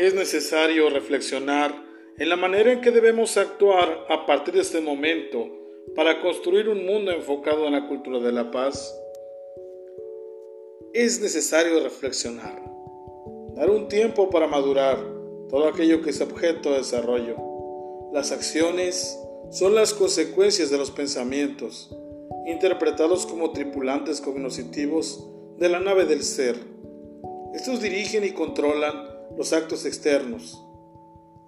Es necesario reflexionar en la manera en que debemos actuar a partir de este momento para construir un mundo enfocado en la cultura de la paz. Es necesario reflexionar, dar un tiempo para madurar todo aquello que es objeto de desarrollo. Las acciones son las consecuencias de los pensamientos, interpretados como tripulantes cognitivos de la nave del ser. Estos dirigen y controlan los actos externos.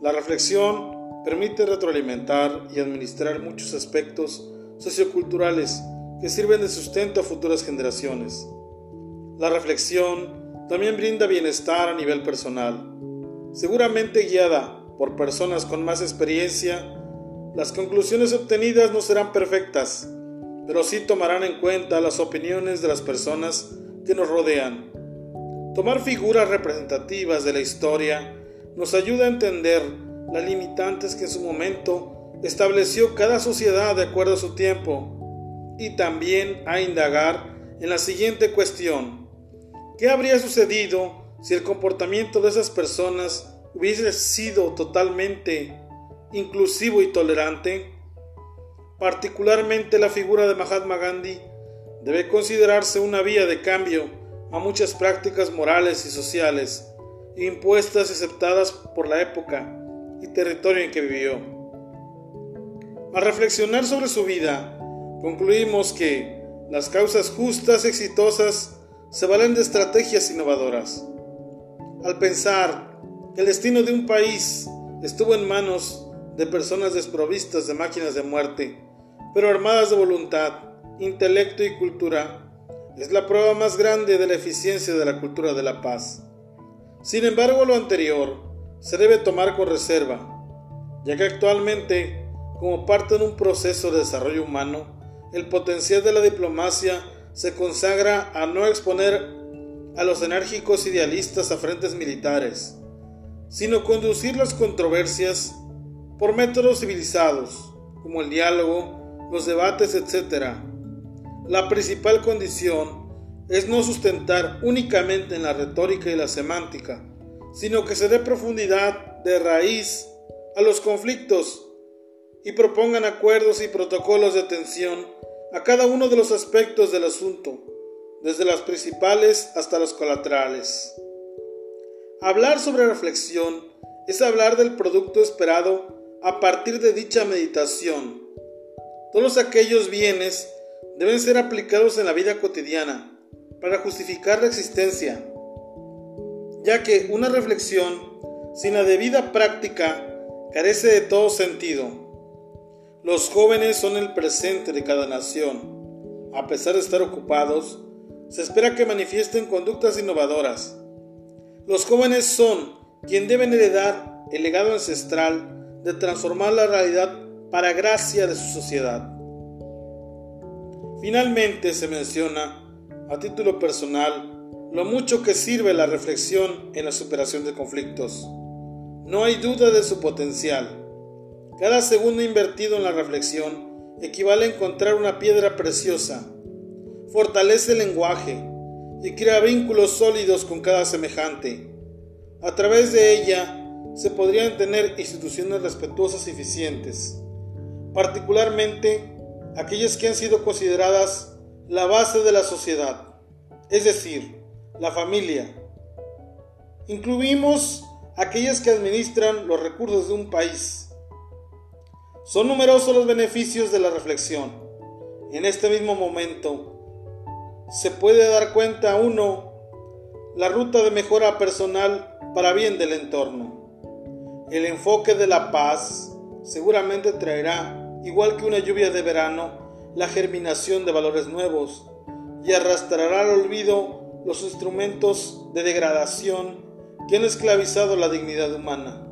La reflexión permite retroalimentar y administrar muchos aspectos socioculturales que sirven de sustento a futuras generaciones. La reflexión también brinda bienestar a nivel personal. Seguramente guiada por personas con más experiencia, las conclusiones obtenidas no serán perfectas, pero sí tomarán en cuenta las opiniones de las personas que nos rodean. Tomar figuras representativas de la historia nos ayuda a entender las limitantes que en su momento estableció cada sociedad de acuerdo a su tiempo y también a indagar en la siguiente cuestión. ¿Qué habría sucedido si el comportamiento de esas personas hubiese sido totalmente inclusivo y tolerante? Particularmente la figura de Mahatma Gandhi debe considerarse una vía de cambio a muchas prácticas morales y sociales impuestas y aceptadas por la época y territorio en que vivió. Al reflexionar sobre su vida, concluimos que las causas justas y exitosas se valen de estrategias innovadoras. Al pensar el destino de un país estuvo en manos de personas desprovistas de máquinas de muerte, pero armadas de voluntad, intelecto y cultura, es la prueba más grande de la eficiencia de la cultura de la paz. Sin embargo, lo anterior se debe tomar con reserva, ya que actualmente, como parte de un proceso de desarrollo humano, el potencial de la diplomacia se consagra a no exponer a los enérgicos idealistas a frentes militares, sino conducir las controversias por métodos civilizados, como el diálogo, los debates, etc., la principal condición es no sustentar únicamente en la retórica y la semántica, sino que se dé profundidad de raíz a los conflictos y propongan acuerdos y protocolos de atención a cada uno de los aspectos del asunto, desde las principales hasta los colaterales. Hablar sobre reflexión es hablar del producto esperado a partir de dicha meditación. Todos aquellos bienes deben ser aplicados en la vida cotidiana para justificar la existencia, ya que una reflexión sin la debida práctica carece de todo sentido. Los jóvenes son el presente de cada nación. A pesar de estar ocupados, se espera que manifiesten conductas innovadoras. Los jóvenes son quien deben heredar el legado ancestral de transformar la realidad para gracia de su sociedad. Finalmente se menciona, a título personal, lo mucho que sirve la reflexión en la superación de conflictos. No hay duda de su potencial. Cada segundo invertido en la reflexión equivale a encontrar una piedra preciosa. Fortalece el lenguaje y crea vínculos sólidos con cada semejante. A través de ella se podrían tener instituciones respetuosas y eficientes, particularmente aquellas que han sido consideradas la base de la sociedad, es decir, la familia. Incluimos aquellas que administran los recursos de un país. Son numerosos los beneficios de la reflexión. En este mismo momento se puede dar cuenta uno la ruta de mejora personal para bien del entorno. El enfoque de la paz seguramente traerá igual que una lluvia de verano, la germinación de valores nuevos y arrastrará al olvido los instrumentos de degradación que han esclavizado la dignidad humana.